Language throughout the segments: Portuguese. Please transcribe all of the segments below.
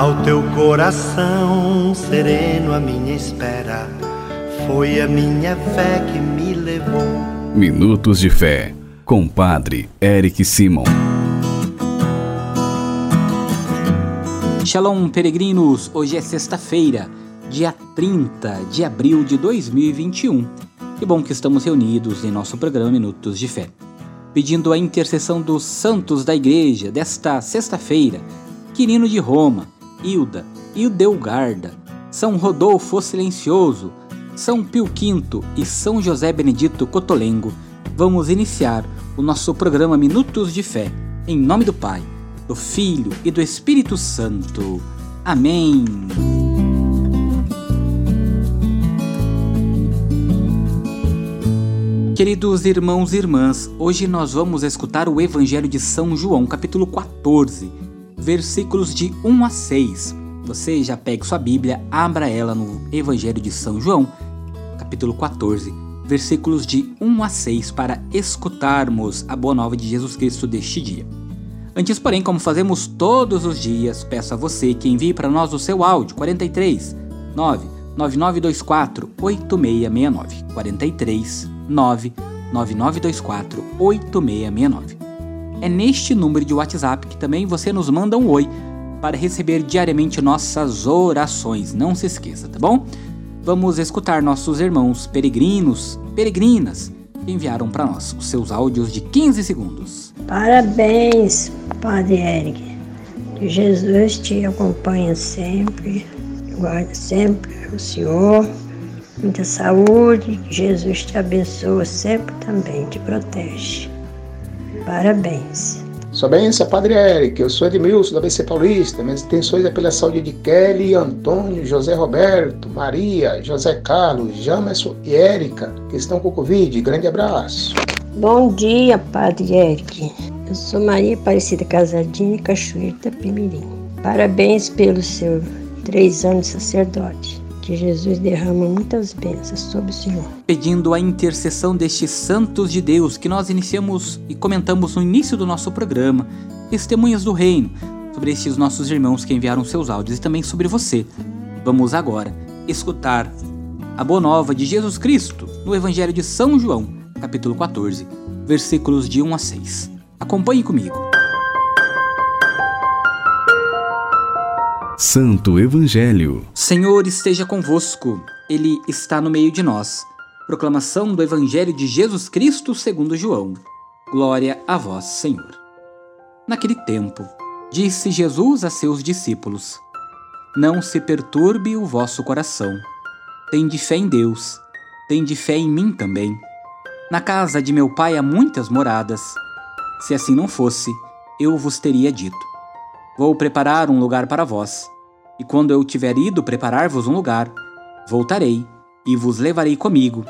Ao teu coração sereno, a minha espera foi a minha fé que me levou. Minutos de Fé, com Padre Eric Simon. Shalom, peregrinos! Hoje é sexta-feira, dia 30 de abril de 2021. Que bom que estamos reunidos em nosso programa Minutos de Fé. Pedindo a intercessão dos santos da igreja desta sexta-feira, Quirino de Roma, Hilda, Hildegarda, São Rodolfo Silencioso, São Pio V e São José Benedito Cotolengo, vamos iniciar o nosso programa Minutos de Fé, em nome do Pai, do Filho e do Espírito Santo. Amém. Queridos irmãos e irmãs, hoje nós vamos escutar o Evangelho de São João, capítulo 14, versículos de 1 a 6. Você já pega sua Bíblia, abra ela no Evangelho de São João, capítulo 14, versículos de 1 a 6, para escutarmos a boa nova de Jesus Cristo deste dia. Antes, porém, como fazemos todos os dias, peço a você que envie para nós o seu áudio 43 9 9924 8669 43 9 9924 8669. É neste número de WhatsApp que também você nos manda um oi para receber diariamente nossas orações. Não se esqueça, tá bom? Vamos escutar nossos irmãos peregrinos, peregrinas que enviaram para nós os seus áudios de 15 segundos. Parabéns, Padre Eric. Que Jesus te acompanhe sempre, guarde sempre o Senhor. Muita saúde, que Jesus te abençoe sempre também, te protege. Parabéns. Sua bênção, Padre Eric. Eu sou Edmilson, da BC Paulista. Minhas intenções é pela saúde de Kelly, Antônio, José Roberto, Maria, José Carlos, Jamerson e Érica, que estão com Covid. Grande abraço. Bom dia, Padre Eric. Eu sou Maria Aparecida Casadinha, Cachoeira Pimirim. Parabéns pelo seu três anos de sacerdote. Que Jesus derrama muitas bênçãos sobre o Senhor. Pedindo a intercessão destes santos de Deus que nós iniciamos e comentamos no início do nosso programa, testemunhas do reino, sobre estes nossos irmãos que enviaram seus áudios e também sobre você. Vamos agora escutar a boa nova de Jesus Cristo no Evangelho de São João, capítulo 14, versículos de 1 a 6. Acompanhe comigo. Santo Evangelho. Senhor esteja convosco, Ele está no meio de nós. Proclamação do Evangelho de Jesus Cristo segundo João. Glória a vós, Senhor. Naquele tempo, disse Jesus a seus discípulos: Não se perturbe o vosso coração. Tende fé em Deus, tende fé em mim também. Na casa de meu pai há muitas moradas. Se assim não fosse, eu vos teria dito Vou preparar um lugar para vós. E quando eu tiver ido preparar-vos um lugar, voltarei e vos levarei comigo,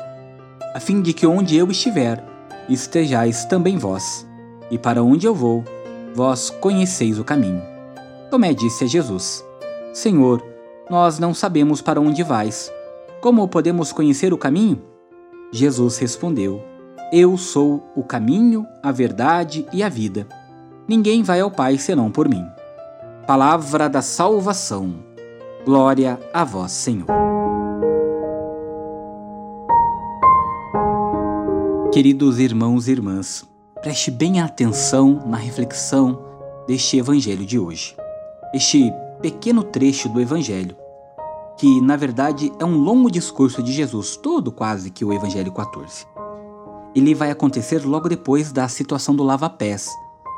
a fim de que onde eu estiver, estejais também vós. E para onde eu vou, vós conheceis o caminho. Tomé disse a Jesus: Senhor, nós não sabemos para onde vais. Como podemos conhecer o caminho? Jesus respondeu: Eu sou o caminho, a verdade e a vida. Ninguém vai ao Pai senão por mim. Palavra da salvação. Glória a vós, Senhor. Queridos irmãos e irmãs, preste bem atenção na reflexão deste evangelho de hoje. Este pequeno trecho do evangelho, que na verdade é um longo discurso de Jesus, todo quase que o evangelho 14. Ele vai acontecer logo depois da situação do lava-pés,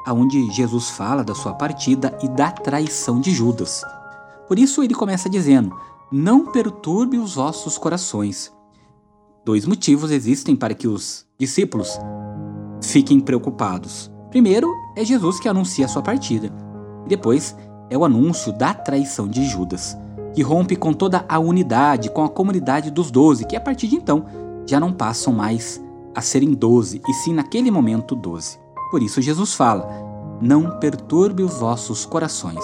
aonde Jesus fala da sua partida e da traição de Judas. Por isso ele começa dizendo: Não perturbe os vossos corações. Dois motivos existem para que os discípulos fiquem preocupados. Primeiro, é Jesus que anuncia a sua partida. E depois, é o anúncio da traição de Judas, que rompe com toda a unidade, com a comunidade dos doze, que a partir de então já não passam mais a serem doze, e sim naquele momento doze. Por isso Jesus fala: Não perturbe os vossos corações.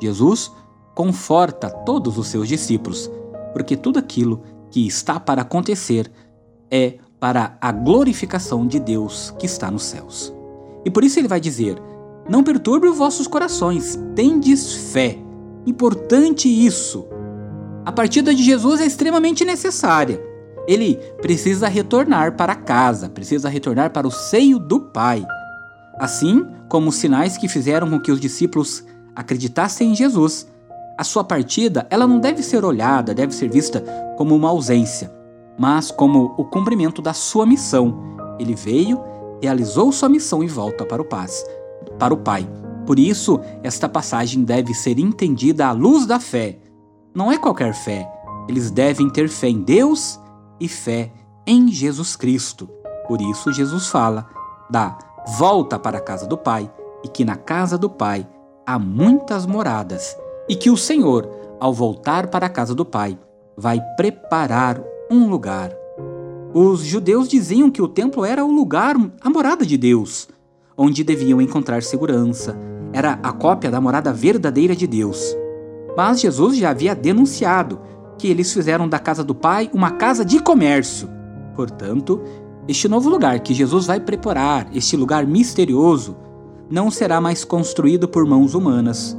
Jesus conforta todos os seus discípulos, porque tudo aquilo que está para acontecer é para a glorificação de Deus que está nos céus. E por isso ele vai dizer: Não perturbe os vossos corações, tendes fé. importante isso. A partida de Jesus é extremamente necessária. Ele precisa retornar para casa, precisa retornar para o seio do Pai. Assim como os sinais que fizeram com que os discípulos acreditassem em Jesus, a sua partida ela não deve ser olhada, deve ser vista como uma ausência, mas como o cumprimento da sua missão. Ele veio, realizou sua missão e volta para o paz, para o Pai. Por isso, esta passagem deve ser entendida à luz da fé. Não é qualquer fé. Eles devem ter fé em Deus e fé em Jesus Cristo. Por isso, Jesus fala da volta para a casa do Pai e que na casa do Pai há muitas moradas e que o Senhor, ao voltar para a casa do Pai, vai preparar um lugar. Os judeus diziam que o templo era o lugar, a morada de Deus, onde deviam encontrar segurança. Era a cópia da morada verdadeira de Deus. Mas Jesus já havia denunciado que eles fizeram da casa do Pai uma casa de comércio. Portanto, este novo lugar que Jesus vai preparar, este lugar misterioso, não será mais construído por mãos humanas,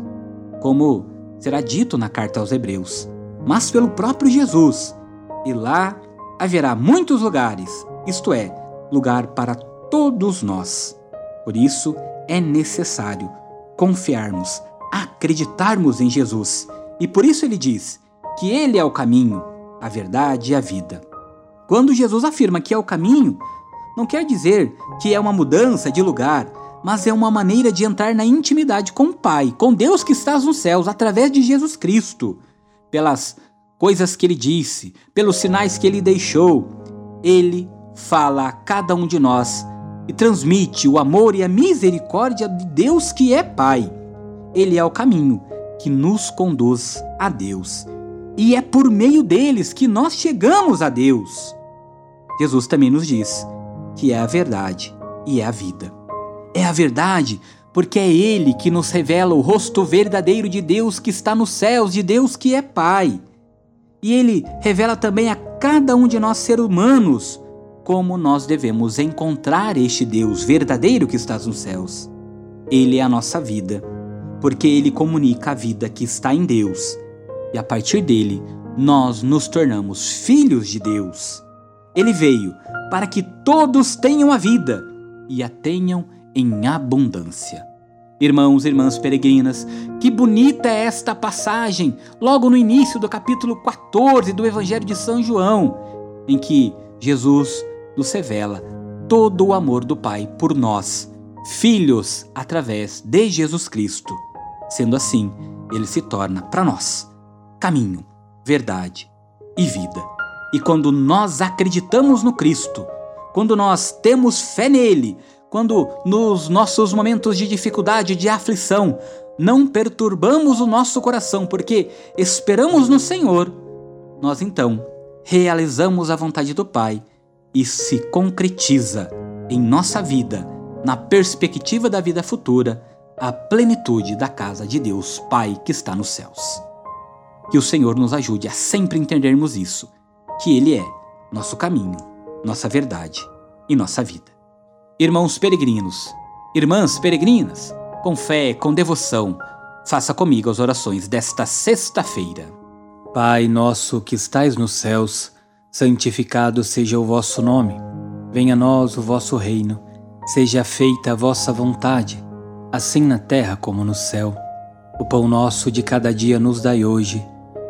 como será dito na carta aos Hebreus, mas pelo próprio Jesus. E lá haverá muitos lugares, isto é, lugar para todos nós. Por isso é necessário confiarmos, acreditarmos em Jesus. E por isso ele diz que ele é o caminho, a verdade e a vida. Quando Jesus afirma que é o caminho, não quer dizer que é uma mudança de lugar, mas é uma maneira de entrar na intimidade com o Pai, com Deus que está nos céus, através de Jesus Cristo, pelas coisas que ele disse, pelos sinais que ele deixou. Ele fala a cada um de nós e transmite o amor e a misericórdia de Deus que é Pai. Ele é o caminho que nos conduz a Deus e é por meio deles que nós chegamos a Deus. Jesus também nos diz que é a verdade e é a vida. É a verdade porque é Ele que nos revela o rosto verdadeiro de Deus que está nos céus, de Deus que é Pai. E Ele revela também a cada um de nós, seres humanos, como nós devemos encontrar este Deus verdadeiro que está nos céus. Ele é a nossa vida, porque Ele comunica a vida que está em Deus e a partir dele nós nos tornamos filhos de Deus. Ele veio para que todos tenham a vida e a tenham em abundância. Irmãos e irmãs peregrinas, que bonita é esta passagem, logo no início do capítulo 14 do Evangelho de São João, em que Jesus nos revela todo o amor do Pai por nós, filhos, através de Jesus Cristo. Sendo assim, ele se torna para nós caminho, verdade e vida. E quando nós acreditamos no Cristo, quando nós temos fé nele, quando nos nossos momentos de dificuldade, de aflição, não perturbamos o nosso coração porque esperamos no Senhor, nós então realizamos a vontade do Pai e se concretiza em nossa vida, na perspectiva da vida futura, a plenitude da casa de Deus Pai que está nos céus. Que o Senhor nos ajude a sempre entendermos isso, que Ele é nosso caminho, nossa verdade e nossa vida. Irmãos peregrinos, irmãs peregrinas, com fé, com devoção, faça comigo as orações desta sexta-feira. Pai nosso que estais nos céus, santificado seja o vosso nome. Venha a nós o vosso reino. Seja feita a vossa vontade, assim na terra como no céu. O pão nosso de cada dia nos dai hoje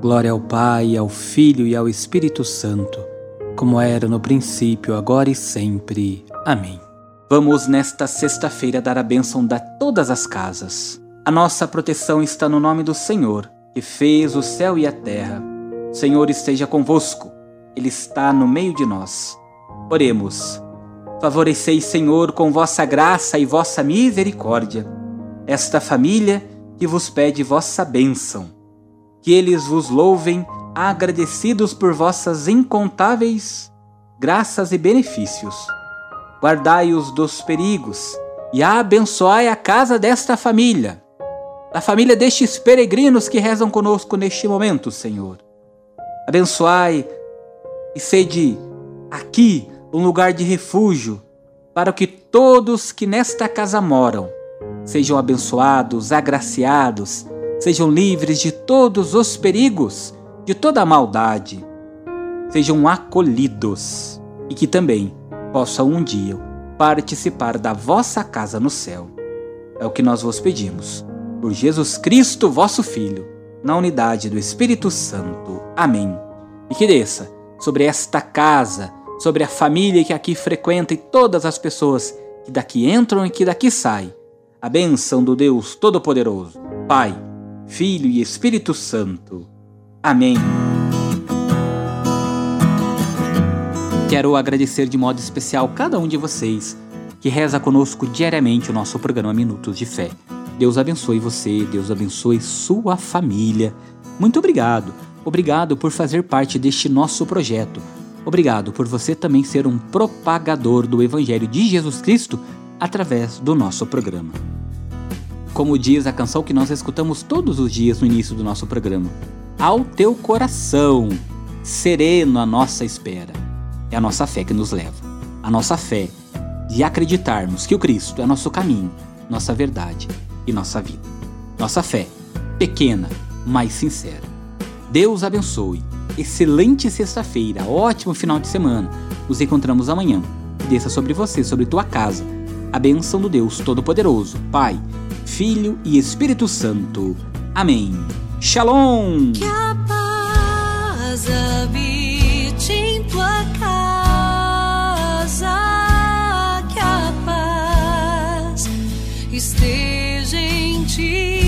Glória ao Pai, ao Filho e ao Espírito Santo, como era no princípio, agora e sempre. Amém. Vamos nesta sexta-feira dar a bênção a todas as casas. A nossa proteção está no nome do Senhor, que fez o céu e a terra. O Senhor esteja convosco, Ele está no meio de nós. Oremos. Favoreceis, Senhor, com vossa graça e vossa misericórdia, esta família que vos pede vossa bênção que eles vos louvem, agradecidos por vossas incontáveis graças e benefícios. Guardai-os dos perigos e abençoai a casa desta família, da família destes peregrinos que rezam conosco neste momento, Senhor. Abençoai e sede aqui um lugar de refúgio para que todos que nesta casa moram sejam abençoados, agraciados, sejam livres de todos os perigos, de toda a maldade, sejam acolhidos e que também possam um dia participar da vossa casa no céu. É o que nós vos pedimos. Por Jesus Cristo, vosso Filho, na unidade do Espírito Santo. Amém. E que desça sobre esta casa, sobre a família que aqui frequenta e todas as pessoas que daqui entram e que daqui saem, a bênção do Deus Todo-Poderoso, Pai, Filho e Espírito Santo. Amém. Quero agradecer de modo especial cada um de vocês que reza conosco diariamente o nosso programa Minutos de Fé. Deus abençoe você, Deus abençoe sua família. Muito obrigado. Obrigado por fazer parte deste nosso projeto. Obrigado por você também ser um propagador do Evangelho de Jesus Cristo através do nosso programa. Como diz a canção que nós escutamos todos os dias no início do nosso programa, ao teu coração, sereno a nossa espera. É a nossa fé que nos leva. A nossa fé de acreditarmos que o Cristo é nosso caminho, nossa verdade e nossa vida. Nossa fé, pequena, mas sincera. Deus abençoe excelente sexta-feira, ótimo final de semana. Nos encontramos amanhã. Desça sobre você, sobre tua casa, a bênção do Deus Todo-Poderoso, Pai, Filho e Espírito Santo. Amém. Shalom! Que a paz habite em tua casa, que a paz esteja em ti.